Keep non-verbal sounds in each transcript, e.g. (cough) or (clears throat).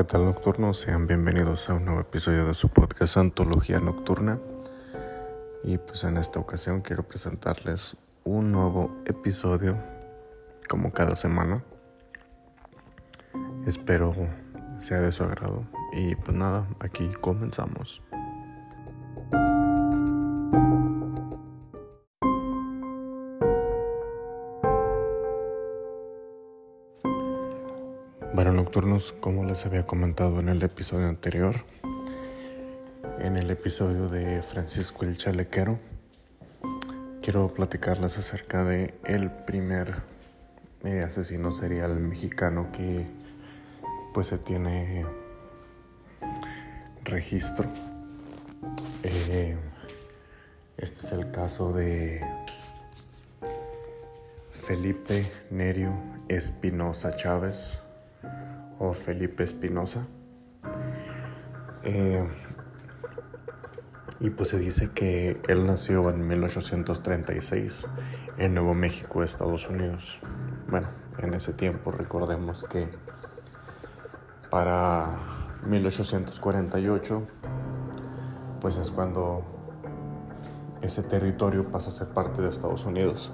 ¿Qué tal nocturnos? Sean bienvenidos a un nuevo episodio de su podcast Antología Nocturna. Y pues en esta ocasión quiero presentarles un nuevo episodio como cada semana. Espero sea de su agrado. Y pues nada, aquí comenzamos. Bueno, nocturnos, como les había comentado en el episodio anterior, en el episodio de Francisco el Chalequero, quiero platicarles acerca de el primer eh, asesino serial mexicano que pues se tiene registro. Eh, este es el caso de Felipe Nerio Espinosa Chávez o Felipe Espinosa. Eh, y pues se dice que él nació en 1836 en Nuevo México, Estados Unidos. Bueno, en ese tiempo recordemos que para 1848 pues es cuando ese territorio pasa a ser parte de Estados Unidos.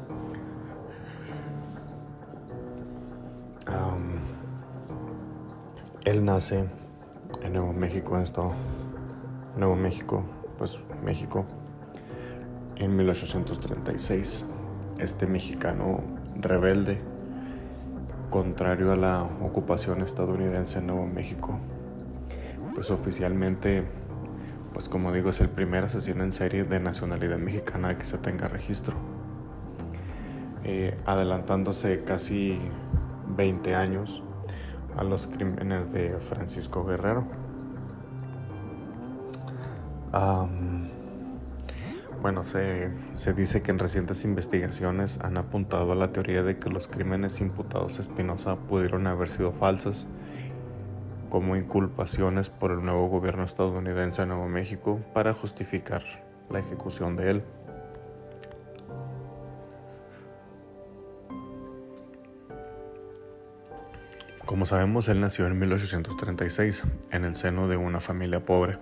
Él nace en Nuevo México, en estado Nuevo México, pues México, en 1836. Este mexicano rebelde, contrario a la ocupación estadounidense en Nuevo México, pues oficialmente, pues como digo, es el primer asesino en serie de nacionalidad mexicana que se tenga registro. Eh, adelantándose casi 20 años a los crímenes de Francisco Guerrero. bueno, se, se, dice que en recientes investigaciones han apuntado a la teoría de que los crímenes imputados a Espinosa pudieron haber sido falsas como inculpaciones por el nuevo gobierno estadounidense en Nuevo México para justificar la ejecución de él. Como sabemos, él nació en 1836 en el seno de una familia pobre,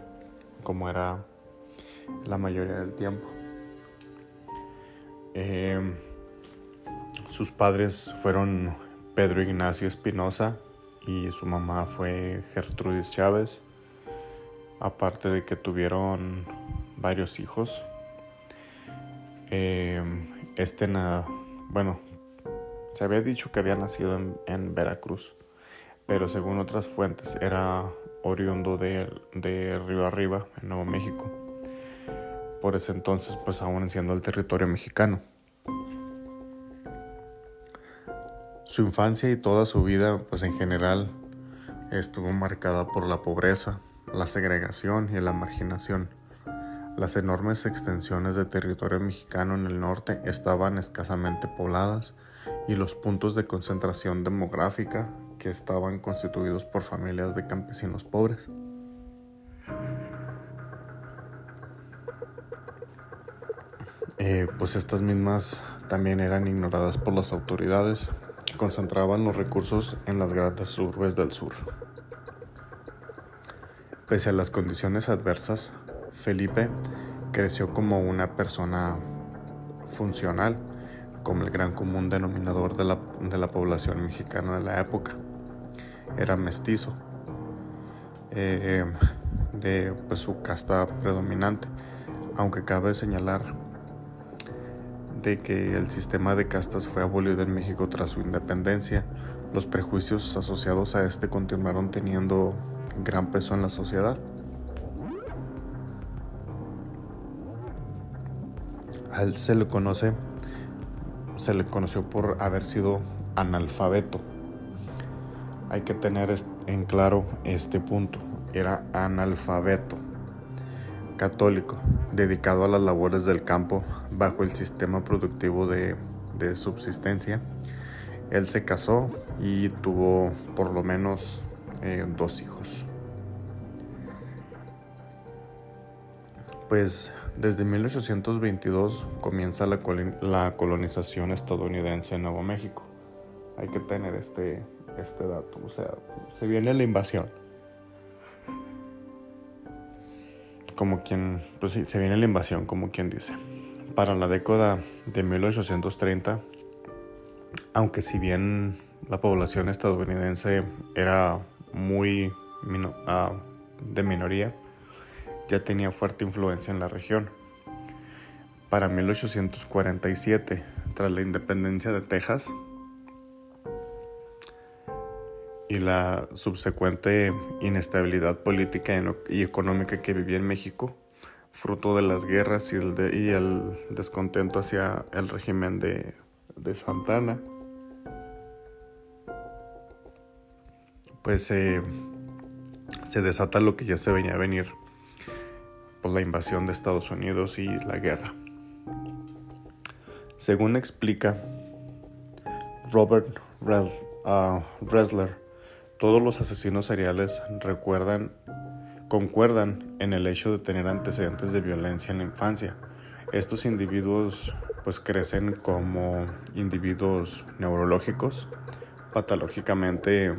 como era la mayoría del tiempo. Eh, sus padres fueron Pedro Ignacio Espinosa y su mamá fue Gertrudis Chávez, aparte de que tuvieron varios hijos. Eh, este, bueno, se había dicho que había nacido en Veracruz pero según otras fuentes era oriundo de, de Río Arriba, en Nuevo México. Por ese entonces, pues aún siendo el territorio mexicano. Su infancia y toda su vida, pues en general, estuvo marcada por la pobreza, la segregación y la marginación. Las enormes extensiones de territorio mexicano en el norte estaban escasamente pobladas y los puntos de concentración demográfica que estaban constituidos por familias de campesinos pobres. Eh, pues estas mismas también eran ignoradas por las autoridades que concentraban los recursos en las grandes urbes del sur. Pese a las condiciones adversas, Felipe creció como una persona funcional, como el gran común denominador de la, de la población mexicana de la época era mestizo, eh, de pues, su casta predominante, aunque cabe señalar de que el sistema de castas fue abolido en México tras su independencia, los prejuicios asociados a este continuaron teniendo gran peso en la sociedad. A él se le conoce, se le conoció por haber sido analfabeto hay que tener en claro este punto. Era analfabeto, católico, dedicado a las labores del campo bajo el sistema productivo de, subsistencia. Él se casó y tuvo por lo menos eh, dos hijos. Pues desde 1822 comienza la, la colonización estadounidense en Nuevo México. Hay que tener este, este dato. O sea, se viene la invasión. Como quien, pues sí, se viene la invasión, como quien dice. Para la década de 1830, aunque si bien la población estadounidense era muy ah, de minoría, ya tenía fuerte influencia en la región. Para 1847, tras la independencia de Texas, y la subsecuente inestabilidad política y económica que vivía en México, fruto de las guerras y el, descontento hacia el régimen de, Santana, pues se desata lo que ya se venía a venir por la invasión de Estados Unidos y la guerra. Según explica Robert uh, Ressler, todos los asesinos seriales recuerdan, concuerdan en el hecho de tener antecedentes de violencia en la infancia. Estos individuos pues crecen como individuos neurológicos, patológicamente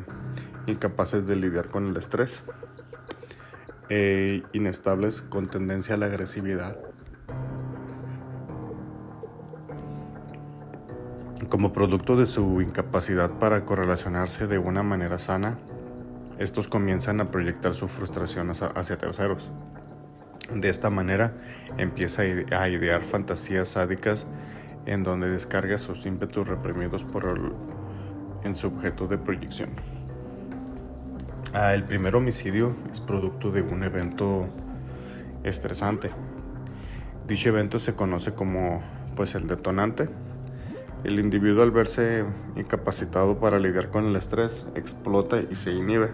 incapaces de lidiar con el estrés, e inestables con tendencia a la agresividad. Como producto de su incapacidad para correlacionarse de una manera sana, estos comienzan a proyectar su frustración hacia terceros. De esta manera empieza a idear fantasías sádicas en donde descarga sus ímpetus reprimidos por el, en su objeto de proyección. Ah, el primer homicidio es producto de un evento estresante. Dicho evento se conoce como pues el detonante. El individuo al verse incapacitado para lidiar con el estrés explota y se inhibe.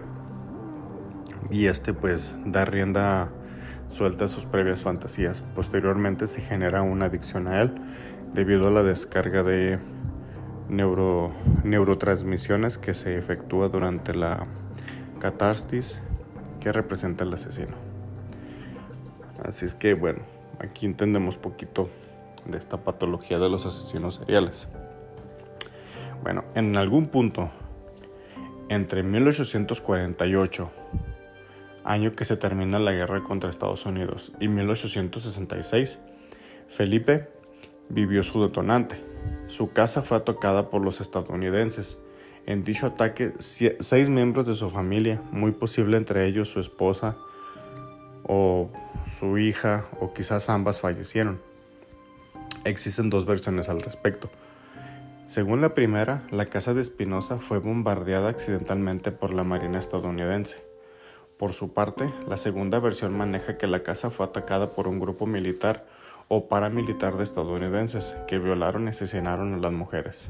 Y este pues da rienda suelta a sus previas fantasías. Posteriormente se genera una adicción a él debido a la descarga de neuro, neurotransmisiones que se efectúa durante la catarsis que representa el asesino. Así es que bueno, aquí entendemos poquito de esta patología de los asesinos seriales. Bueno, en algún punto, entre 1848, año que se termina la guerra contra Estados Unidos, y 1866, Felipe vivió su detonante. Su casa fue atacada por los estadounidenses en dicho ataque, seis miembros de su familia, muy posible entre ellos su esposa o su hija o quizás ambas fallecieron. Existen dos versiones al respecto. Según la primera, la casa de Espinosa fue bombardeada accidentalmente por la Marina estadounidense. Por su parte, la segunda versión maneja que la casa fue atacada por un grupo militar o paramilitar de estadounidenses que violaron y asesinaron a las mujeres.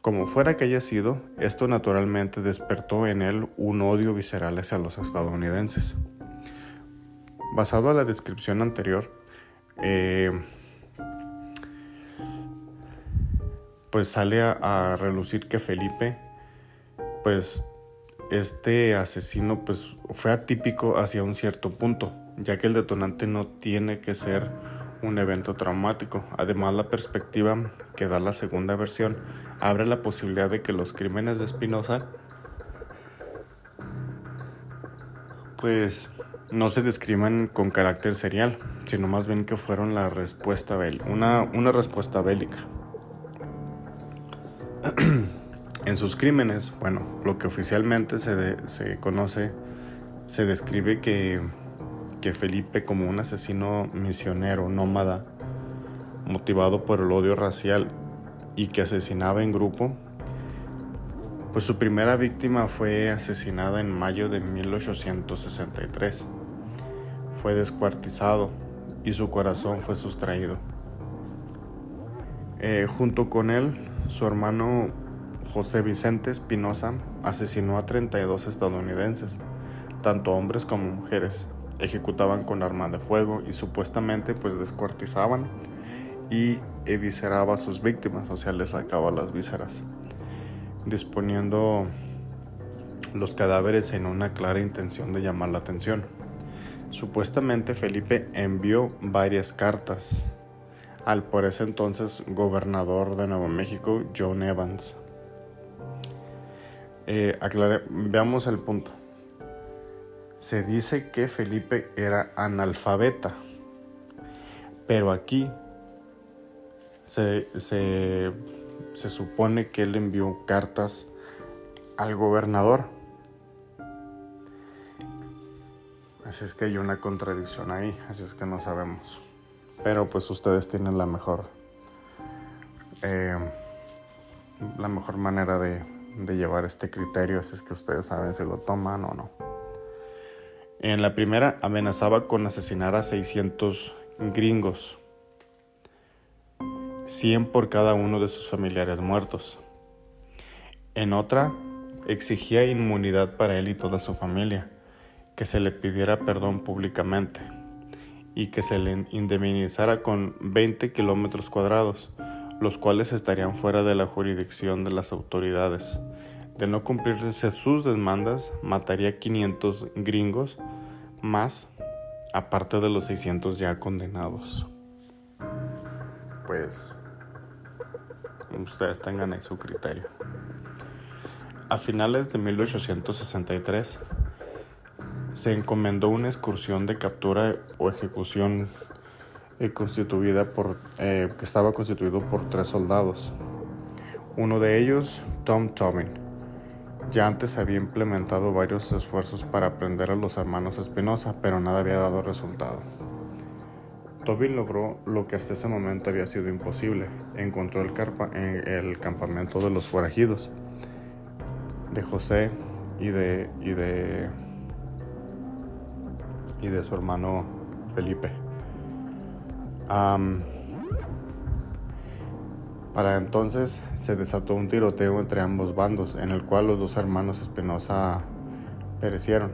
Como fuera que haya sido, esto naturalmente despertó en él un odio visceral hacia los estadounidenses. Basado a la descripción anterior, eh, pues sale a, relucir que Felipe, pues este asesino pues fue atípico hacia un cierto punto, ya que el detonante no tiene que ser un evento traumático. Además, la perspectiva que da la segunda versión abre la posibilidad de que los crímenes de Spinoza pues no se describan con carácter serial, sino más bien que fueron la respuesta bélica, una, una respuesta bélica. (clears throat) en sus crímenes, bueno, lo que oficialmente se, se conoce, se describe que que Felipe como un asesino misionero nómada, motivado por el odio racial y que asesinaba en grupo, pues su primera víctima fue asesinada en mayo de 1863. Fue descuartizado y su corazón fue sustraído. Eh, junto con él, su hermano José Vicente Espinosa asesinó a 32 estadounidenses, tanto hombres como mujeres ejecutaban con armas de fuego y supuestamente pues descuartizaban y evisceraba a sus víctimas, o sea, les sacaba las vísceras, disponiendo los cadáveres en una clara intención de llamar la atención. Supuestamente Felipe envió varias cartas al por ese entonces gobernador de Nuevo México, John Evans. Eh, veamos el punto. se dice que Felipe era analfabeta, pero aquí se, se, se supone que él envió cartas al gobernador. Así es que hay una contradicción ahí, así es que no sabemos. Pero pues ustedes tienen la mejor, eh, la mejor manera de, de llevar este criterio, así es que ustedes saben si lo toman o no. En la primera amenazaba con asesinar a 600 gringos, 100 por cada uno de sus familiares muertos. En otra, exigía inmunidad para él y toda su familia, que se le pidiera perdón públicamente y que se le indemnizara con 20 kilómetros cuadrados, los cuales estarían fuera de la jurisdicción de las autoridades. De no cumplirse sus demandas, mataría 500 gringos más, aparte de los 600 ya condenados. Pues ustedes tengan ahí su criterio. A finales de 1863 se encomendó una excursión de captura o ejecución eh, constituida por, eh, que estaba constituido por tres soldados. Uno de ellos, Tom Tobin. Ya antes había implementado varios esfuerzos para aprender a los hermanos Espinosa, pero nada había dado resultado. Tobin logró lo que hasta ese momento había sido imposible. Encontró el, el campamento de los forajidos, de José y de, y de, y de su hermano Felipe. para entonces se desató un tiroteo entre ambos bandos, en el cual los dos hermanos Espinosa perecieron.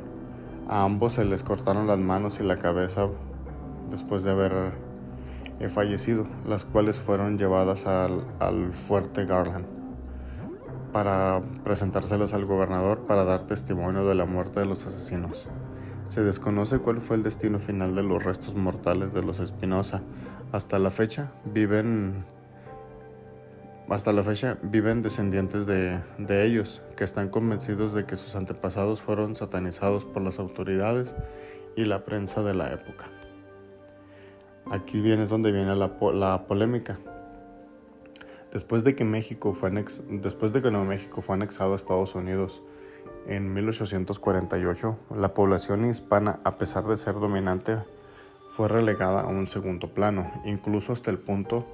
A ambos se les cortaron las manos y la cabeza después de haber eh, fallecido, las cuales fueron llevadas al, al fuerte Garland para presentárselas al gobernador para dar testimonio de la muerte de los asesinos. Se desconoce cuál fue el destino final de los restos mortales de los Espinosa. Hasta la fecha viven hasta la fecha viven descendientes de, ellos, que están convencidos de que sus antepasados fueron satanizados por las autoridades y la prensa de la época. Aquí viene es donde viene la, polémica. Después de que México fue después de que Nuevo México fue anexado a Estados Unidos en 1848, la población hispana, a pesar de ser dominante, fue relegada a un segundo plano, incluso hasta el punto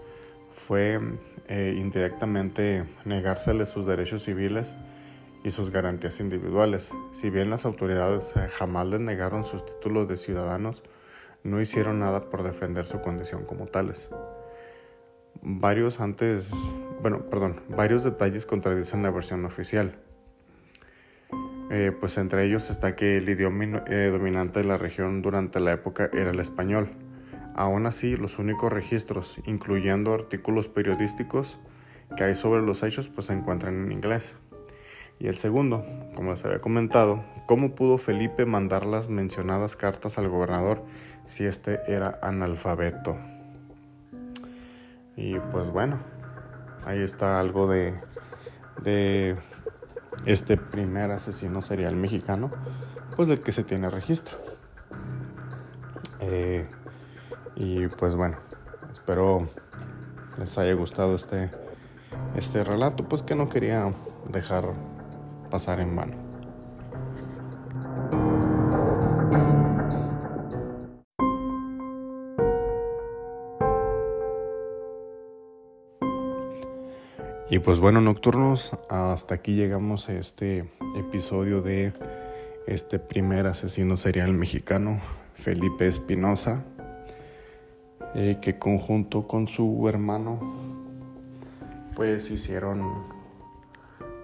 fue eh, indirectamente negárseles sus derechos civiles y sus garantías individuales. Si bien las autoridades eh, jamás les negaron sus títulos de ciudadanos, no hicieron nada por defender su condición como tales. Varios antes, bueno, perdón, varios detalles contradicen la versión oficial. Eh, pues entre ellos está que el idioma eh, dominante de la región durante la época era el español. Aún así, los únicos registros, incluyendo artículos periodísticos que hay sobre los hechos, pues se encuentran en inglés. Y el segundo, como les había comentado, ¿cómo pudo Felipe mandar las mencionadas cartas al gobernador si este era analfabeto? Y pues bueno, ahí está algo de, de este primer asesino serial mexicano, pues del que se tiene registro. Eh, y pues bueno, espero les haya gustado este, este relato, pues que no quería dejar pasar en vano. Y pues bueno, nocturnos, hasta aquí llegamos a este episodio de este primer asesino serial mexicano, Felipe Espinosa, eh, que conjunto con su hermano, pues hicieron,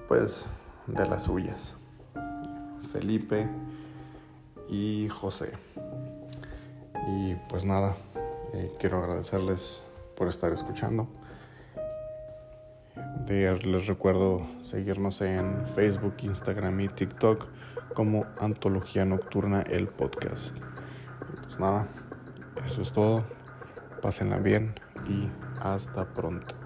pues de las suyas. Felipe y José. Y pues nada, eh, quiero agradecerles por estar escuchando. Les recuerdo seguirnos en Facebook, Instagram y TikTok como Antología Nocturna el podcast. Pues nada, eso es todo. Pásenla bien y hasta pronto.